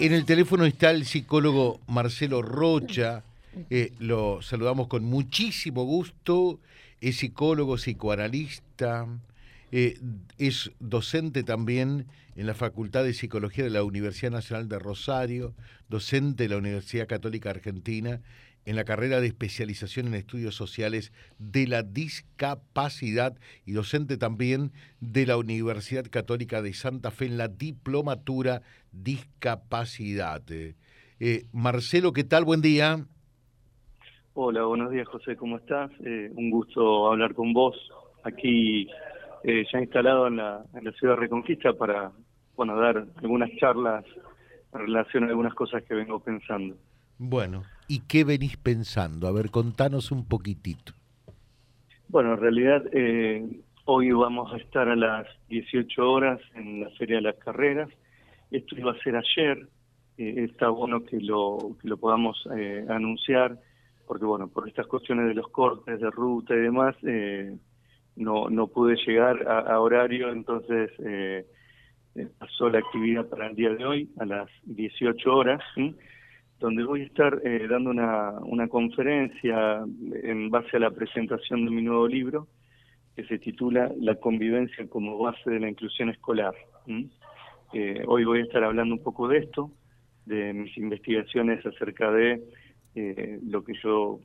En el teléfono está el psicólogo Marcelo Rocha. Eh, lo saludamos con muchísimo gusto. Es psicólogo, psicoanalista, eh, es docente también en la Facultad de Psicología de la Universidad Nacional de Rosario, docente de la Universidad Católica Argentina en la carrera de especialización en estudios sociales de la discapacidad y docente también de la Universidad Católica de Santa Fe en la diplomatura discapacidad. Eh, Marcelo, ¿qué tal? Buen día. Hola, buenos días José, ¿cómo estás? Eh, un gusto hablar con vos aquí eh, ya instalado en la, en la ciudad de Reconquista para bueno, dar algunas charlas en relación a algunas cosas que vengo pensando. Bueno, ¿y qué venís pensando? A ver, contanos un poquitito. Bueno, en realidad eh, hoy vamos a estar a las 18 horas en la Feria de las Carreras. Esto iba a ser ayer. Eh, está bueno que lo, que lo podamos eh, anunciar, porque bueno, por estas cuestiones de los cortes de ruta y demás, eh, no, no pude llegar a, horario, entonces eh, pasó la actividad para el día de hoy a las 18 horas, donde voy a estar eh, dando una, una conferencia en base a la presentación de mi nuevo libro, que se titula La convivencia como base de la inclusión escolar. hoy voy a estar hablando un poco de esto, de mis investigaciones acerca de lo que yo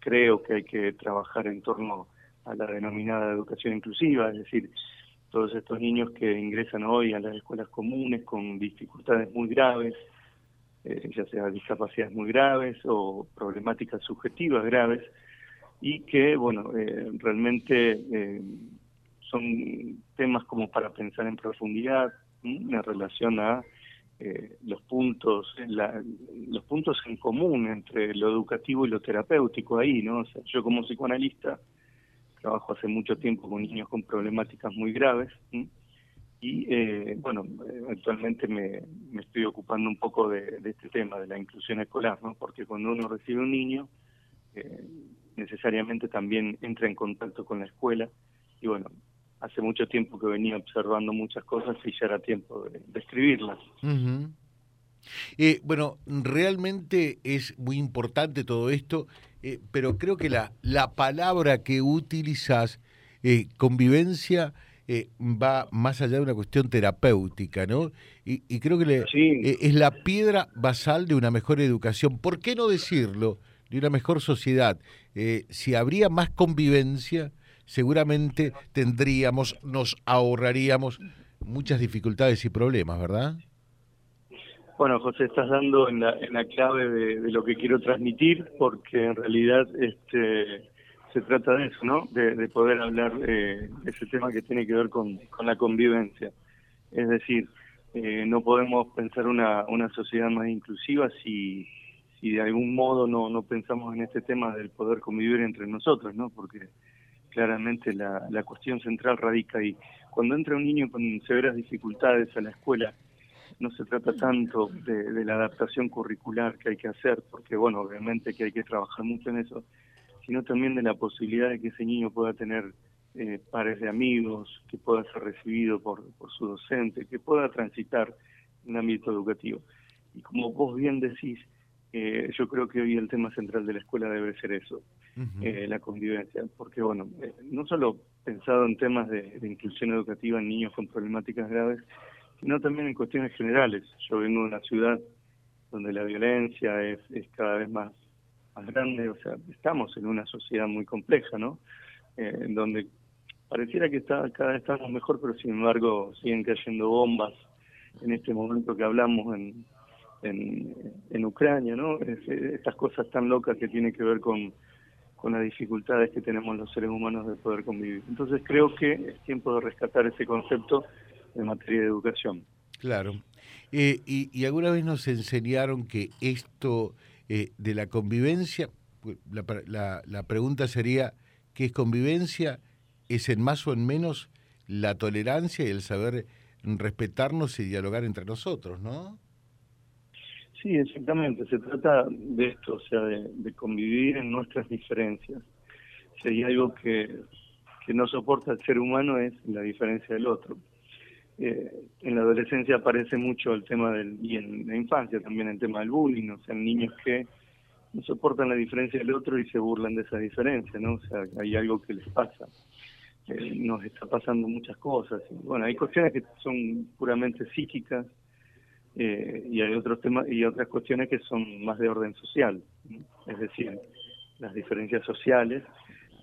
creo que hay que trabajar en torno a la denominada educación inclusiva, es decir, todos estos niños que ingresan hoy a las escuelas comunes con dificultades muy graves, eh, ya sea discapacidades muy graves o problemáticas subjetivas graves, y que, bueno, eh, realmente eh, son temas como para pensar en profundidad en relación a los puntos la, los puntos en común entre lo educativo y lo terapéutico ahí no o sea, yo como psicoanalista trabajo hace mucho tiempo con niños con problemáticas muy graves y eh, bueno, actualmente me, estoy ocupando un poco de, este tema, de la inclusión escolar, ¿no? porque cuando uno recibe un niño, eh, necesariamente también entra en contacto con la escuela y bueno, hace mucho tiempo que venía observando muchas cosas y ya era tiempo de, escribirlas. Eh, bueno, realmente es muy importante todo esto, eh, pero creo que la, la palabra que utilizas, eh, va más allá de una cuestión terapéutica, ¿no? Y, creo que es la piedra basal de una mejor educación. ¿Por qué no decirlo? De una mejor sociedad. si habría más convivencia, seguramente tendríamos, nos ahorraríamos muchas dificultades y problemas, ¿verdad? Bueno, José, estás dando en la, en la clave de, lo que quiero transmitir, porque en realidad este, se trata de eso, ¿no? De, poder hablar eh, de ese tema que tiene que ver con, con la convivencia. Es decir, eh, no podemos pensar una, una sociedad más inclusiva si, si de algún modo no, no pensamos en este tema del poder convivir entre nosotros, ¿no? Porque claramente la, la cuestión central radica ahí. Cuando entra un niño con severas dificultades a la escuela, no se trata tanto de, la adaptación curricular que hay que hacer, porque bueno, obviamente que hay que trabajar mucho en eso, sino también de la posibilidad de que ese niño pueda tener eh, pares de amigos, que pueda ser recibido por, su docente, que pueda transitar en el ámbito educativo. Y como vos bien decís, eh, yo creo que hoy el tema central de la escuela debe ser eso, eh, la convivencia, porque bueno, no solo pensado en temas de inclusión educativa en niños con problemáticas graves, sino también en cuestiones generales. Yo vengo de una ciudad donde la violencia es, es cada vez más, más grande, o sea, estamos en una sociedad muy compleja, ¿no? Eh, en donde pareciera que está, cada vez estamos mejor, pero sin embargo siguen cayendo bombas en este momento que hablamos en, en, en Ucrania, ¿no? estas cosas tan locas que tienen que ver con, con las dificultades que tenemos los seres humanos de poder convivir. Entonces creo que es tiempo de rescatar ese concepto en materia de educación. Claro. Eh, y, alguna vez nos enseñaron que esto eh, de la convivencia, pues, la, la, pregunta sería, ¿qué es convivencia? ¿Es en más o en menos la tolerancia y el saber respetarnos y dialogar entre nosotros, no? Sí, exactamente. Se trata de esto, o sea, de, convivir en nuestras diferencias. Si algo que, que no soporta el ser humano es la diferencia del otro. Eh, en la adolescencia aparece mucho el tema del, y en la infancia también el tema del bullying, o sea, niños que no soportan la diferencia del otro y se burlan de esa diferencia, ¿no? O sea, hay algo que les pasa. Eh, nos está pasando muchas cosas. bueno, hay cuestiones que son puramente psíquicas eh, y hay otros temas y otras cuestiones que son más de orden social, es decir, las diferencias sociales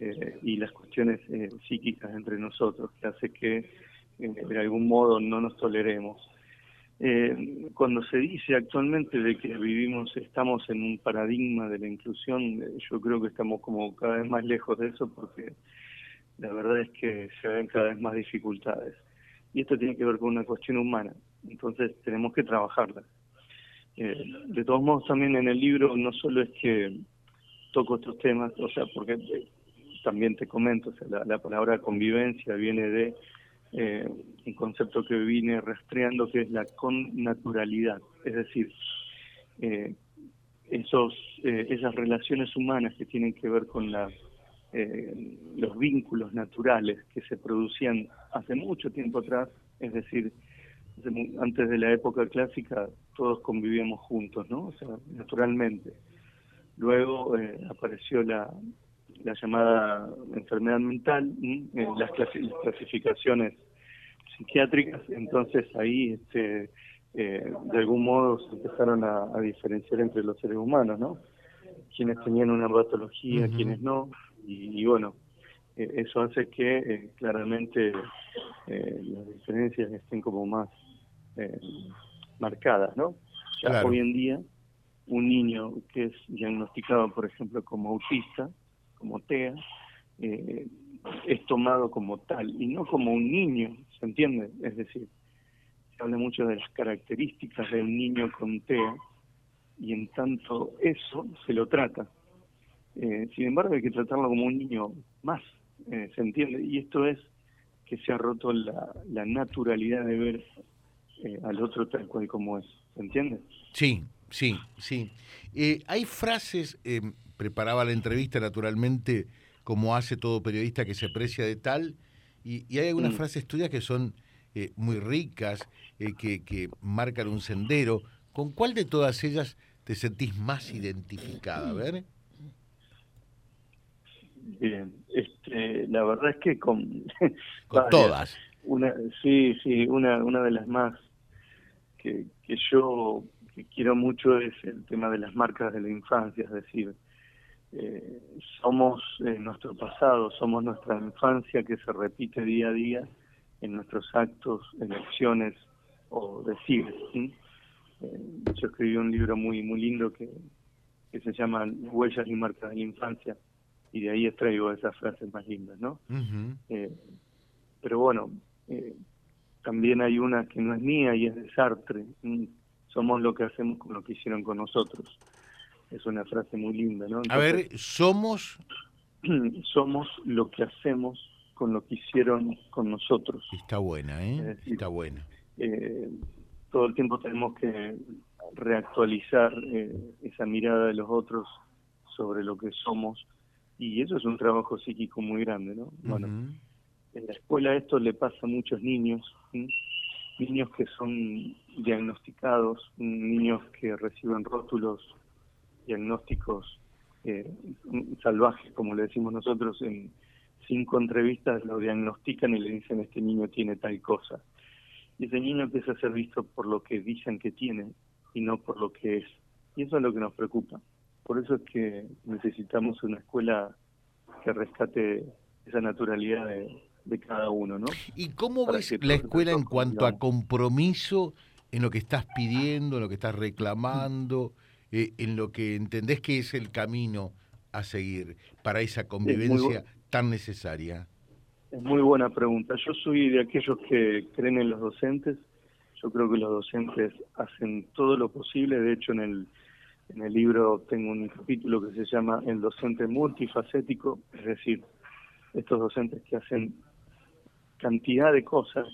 eh, y las cuestiones psíquicas entre nosotros que hace que de algún modo no nos toleremos. Eh, cuando se dice actualmente de que vivimos, estamos en un paradigma de la inclusión, eh, yo creo que estamos como cada vez más lejos de eso porque la verdad es que se ven cada vez más dificultades. Y esto tiene que ver con una cuestión humana, entonces tenemos que trabajarla. Eh, de todos modos, también en el libro no solo es que toco estos temas, o sea, porque también te comento, o sea, la, la palabra convivencia viene de eh, un concepto que vine rastreando que es la connaturalidad, es decir, eh, esos, eh, esas relaciones humanas que tienen que ver con la, eh, los vínculos naturales que se producían hace mucho tiempo atrás, es decir, antes de la época clásica todos convivíamos juntos, ¿no? O sea, naturalmente. Luego apareció la, la llamada enfermedad mental, las, clasificaciones psiquiátricas, entonces ahí este, eh, de algún modo se empezaron a, diferenciar entre los seres humanos, ¿no? Quienes tenían una patología, quienes no, y, bueno, eh, eso hace que eh, claramente las diferencias estén como más marcadas, ¿no? Ya hoy en día, un niño que es diagnosticado, por ejemplo, como autista, como TEA, eh, es tomado como tal y no como un niño, ¿se entiende? Es decir, se habla mucho de las características de un niño con TEA y en tanto eso se lo trata. Eh, sin embargo, hay que tratarlo como un niño más, eh, ¿se entiende? Y esto es que se ha roto la, la naturalidad de ver al otro tal cual como es, ¿se entiende? Sí, sí, sí. hay frases preparaba la entrevista naturalmente como hace todo periodista que se aprecia de tal, y, hay algunas mm. frases tuyas que son eh, muy ricas, eh, que, marcan un sendero. ¿Con cuál de todas ellas te sentís más identificada? A ver. Bien, este, la verdad es que con, con todas. Una, sí, sí, una, una de las más que, que yo quiero mucho es el tema de las marcas de la infancia, es decir, eh, somos eh, nuestro pasado, somos nuestra infancia que se repite día a día en nuestros actos, en acciones o decir. Eh, yo escribí un libro muy muy lindo que, que se llama Huellas y marcas de la infancia y de ahí extraigo esas frases más lindas, ¿no? Eh, pero bueno, también hay una que no es mía y es de Sartre. Somos lo que hacemos con lo que hicieron con nosotros es una frase muy linda, ¿no? a ver, somos... Somos lo que hacemos con lo que hicieron con nosotros. Está buena, ¿eh? Está buena. Eh, todo el tiempo tenemos que reactualizar eh, esa mirada de los otros sobre lo que somos y eso es un trabajo psíquico muy grande, ¿no? Bueno, en la escuela esto le pasa a muchos niños, niños que son diagnosticados, niños que reciben rótulos diagnósticos eh, salvajes, como le decimos nosotros, en cinco entrevistas lo diagnostican y le dicen este niño tiene tal cosa. Y ese niño empieza a ser visto por lo que dicen que tiene y no por lo que es. Y eso es lo que nos preocupa. Por eso es que necesitamos una escuela que rescate esa naturalidad de, cada uno, ¿no? ¿Y cómo ves la escuela en cuanto a compromiso en lo que estás pidiendo, en lo que estás reclamando? Eh, en lo que entendés que es el camino a seguir para esa convivencia tan necesaria? Es muy buena pregunta. Yo soy de aquellos que creen en los docentes. Yo creo que los docentes hacen todo lo posible. De hecho, en el, en el libro tengo un capítulo que se llama El docente multifacético, es decir, estos docentes que hacen cantidad de cosas,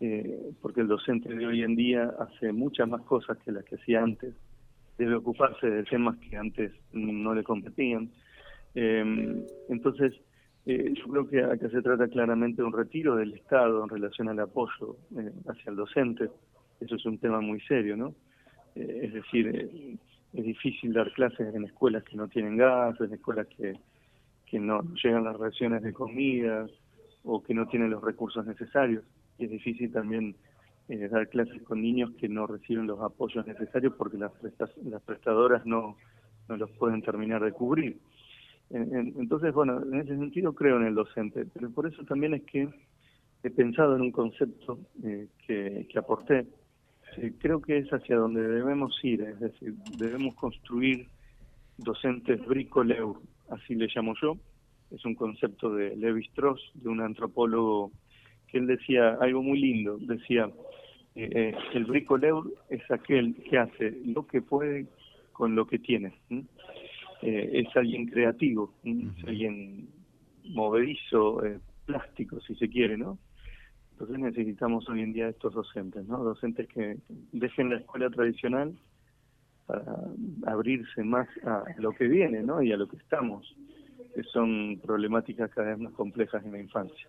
eh, porque el docente de hoy en día hace muchas más cosas que las que hacía antes debe ocuparse de temas que antes no le competían. Eh, entonces, Eh, yo creo que acá se trata claramente de un retiro del Estado en relación al apoyo eh, hacia el docente. Eso es un tema muy serio, ¿no? Eh, es decir, es difícil dar clases en escuelas que no tienen gas, en escuelas que, que no llegan las raciones de comida o que no tienen los recursos necesarios. Y es difícil también dar clases con niños que no reciben los apoyos necesarios porque las, las prestadoras no, no los pueden terminar de cubrir. Entonces, bueno, en ese sentido creo en el docente, pero por eso también es que he pensado en un concepto eh, que, que, aporté. creo que es hacia donde debemos ir, es decir, debemos construir docentes bricoleur, así le llamo yo. Es un concepto de Levi Strauss, de un antropólogo, que él decía algo muy lindo. Decía, eh, eh, el bricoleur es aquel que hace lo que puede con lo que tiene. Eh, es alguien creativo, es alguien movedizo, eh, plástico, si se quiere, ¿no? Entonces necesitamos hoy en día estos docentes, ¿no? Docentes que dejen la escuela tradicional para abrirse más a lo que viene, ¿no? Y a lo que estamos, que son problemáticas cada vez más complejas en la infancia.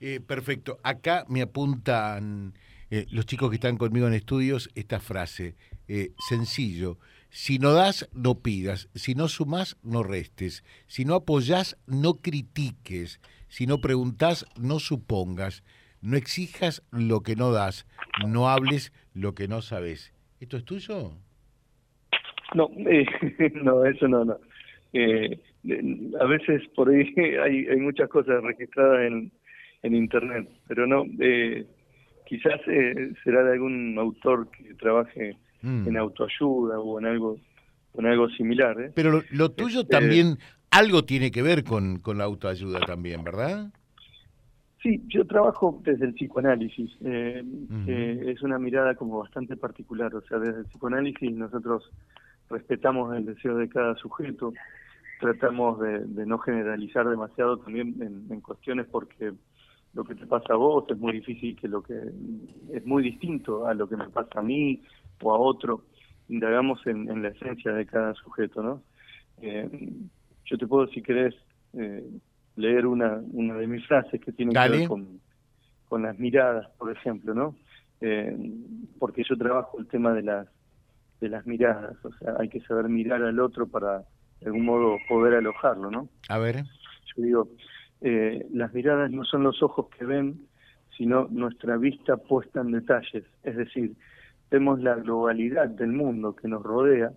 Eh, perfecto. Acá me apuntan los chicos que están conmigo en estudios esta frase, sencillo, si no das, no pidas. Si no sumas, no restes. Si no apoyas, no critiques. Si no preguntas, no supongas. No exijas lo que no das. No hables lo que no sabes. ¿Esto es tuyo? No, eh, no, eso no, no. Eh, a veces por ahí hay, hay muchas cosas registradas en, en internet, pero no, eh, quizás será de algún autor que trabaje Mm. en autoayuda o en algo, en algo similar. ¿eh? Pero lo, tuyo este, también, algo tiene que ver con, con la autoayuda también, ¿verdad? Sí, yo trabajo desde el psicoanálisis. Eh, es una mirada como bastante particular. O sea, desde el psicoanálisis nosotros respetamos el deseo de cada sujeto, tratamos de, no generalizar demasiado también en, en, cuestiones porque lo que te pasa a vos es muy difícil que lo que es muy distinto a lo que me pasa a mí o a otro, indagamos en, en la esencia de cada sujeto, ¿no? Eh, yo te puedo, si querés, eh, leer una, una de mis frases que tiene que ver con, con las miradas, por ejemplo, ¿no? Eh, porque yo trabajo el tema de las de las miradas, o sea, hay que saber mirar al otro para de algún modo poder alojarlo, ¿no? A ver. Yo digo, las miradas no son los ojos que ven, sino nuestra vista puesta en detalles, es decir, vemos la globalidad del mundo que nos rodea,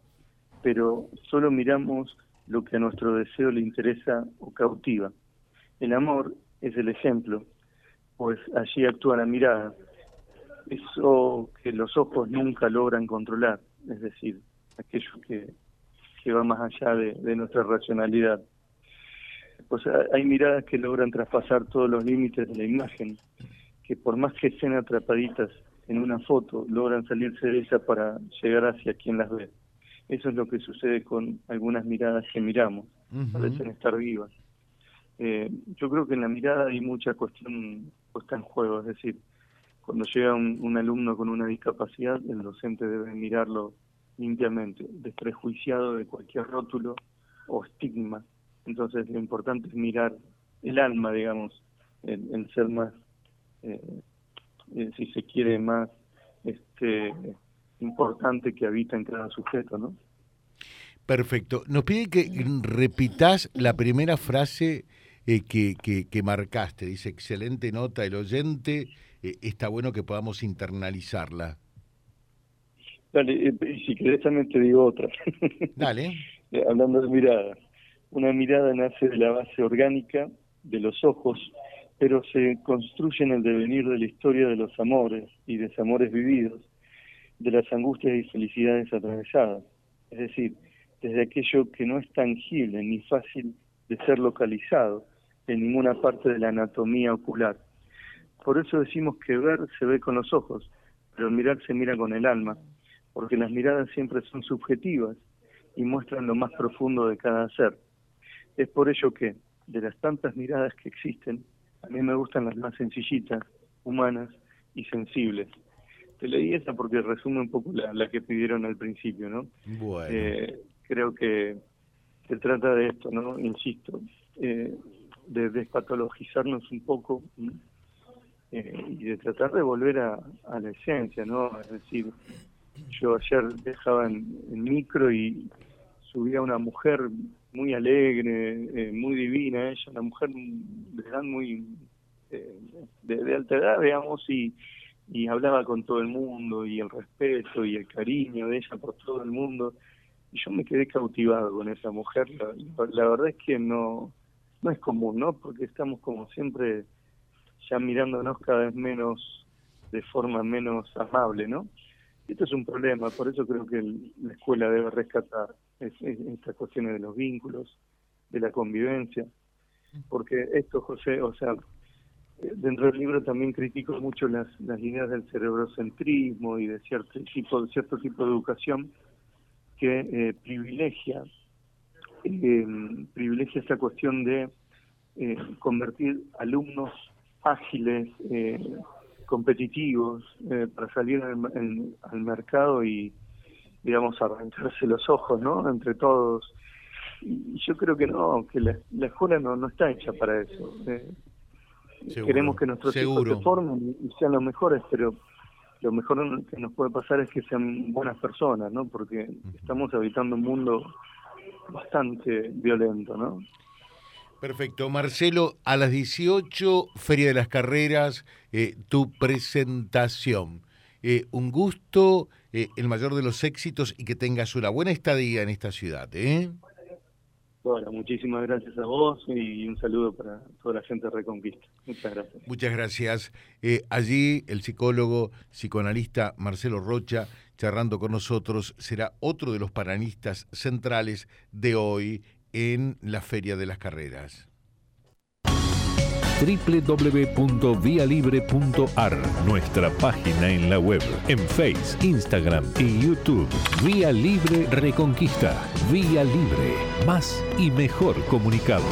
pero solo miramos lo que a nuestro deseo le interesa o cautiva. El amor es el ejemplo, pues allí actúa la mirada, eso que los ojos nunca logran controlar, es decir, aquello que, que va más allá de nuestra racionalidad. Pues hay miradas que logran traspasar todos los límites de la imagen, que por más que estén atrapaditas en una foto logran salirse de ella para llegar hacia quien las ve. Eso es lo que sucede con algunas miradas que miramos, parecen estar vivas. Eh, yo creo que en la mirada hay mucha cuestión puesta en juego, es decir, cuando llega un, alumno con una discapacidad, el docente debe mirarlo limpiamente, desprejuiciado de cualquier rótulo o estigma. Entonces lo importante es mirar el alma, digamos, el, ser más eh, eh, si se quiere, más este, importante que habita en cada sujeto, ¿no? Perfecto. Nos pide que repitas la primera frase eh, que, que, marcaste. Dice, excelente nota el oyente, está bueno que podamos internalizarla. Dale, si querés también te digo otra. Dale. Hablando de mirada. Una mirada nace de la base orgánica de los ojos pero se construye en el devenir de la historia de los amores y desamores vividos, de las angustias y felicidades atravesadas, es decir, desde aquello que no es tangible ni fácil de ser localizado en ninguna parte de la anatomía ocular. Por eso decimos que ver se ve con los ojos, pero mirar se mira con el alma, porque las miradas siempre son subjetivas y muestran lo más profundo de cada ser. Es por ello que, de las tantas miradas que existen, a mí me gustan las más sencillitas, humanas y sensibles. Te leí esa porque resume un poco la, que pidieron al principio, ¿no? Bueno. Eh, creo que se trata de esto, ¿no? Insisto. Eh, de despatologizarnos un poco eh, y de tratar de volver a, la esencia, ¿no? Es decir, yo ayer dejaba en, micro y subía una mujer muy alegre, eh, muy divina, ella, una mujer de edad muy eh, de, alta edad, digamos, y, y hablaba con todo el mundo y el respeto y el cariño de ella por todo el mundo. Y yo me quedé cautivado con esa mujer. La, verdad es que no, no es común, ¿no? Porque estamos como siempre ya mirándonos cada vez menos de forma menos amable, ¿no? Esto es un problema, por eso creo que la escuela debe rescatar estas cuestiones de los vínculos, de la convivencia, porque esto, José, o sea, dentro del libro también critico mucho las, las ideas del cerebrocentrismo y de cierto tipo, de cierto tipo de educación que eh, privilegia eh, privilegia esta cuestión de eh, convertir alumnos ágiles, competitivos, para salir al, mercado y, digamos, arrancarse los ojos, ¿no? Entre todos. Y yo creo que no, que la, la escuela no, no está hecha para eso. Queremos que nuestros hijos se formen y sean los mejores, pero lo mejor que nos puede pasar es que sean buenas personas, ¿no? Porque estamos habitando un mundo bastante violento, ¿no? Perfecto. Marcelo, a las 18, Feria de las Carreras, eh, tu presentación. Eh, un gusto, eh, el mayor de los éxitos y que tengas una buena estadía en esta ciudad. ¿eh? Bueno, muchísimas gracias a vos y un saludo para toda la gente de Reconquista. Muchas gracias. Muchas gracias. Eh, allí el psicólogo, psicoanalista Marcelo Rocha, charlando con nosotros, será otro de los panelistas centrales de hoy en la Feria de las Carreras www.vialibre.ar, nuestra página en la web, en Face, Instagram y YouTube. Vía Libre Reconquista. Vía Libre. Más y mejor comunicados.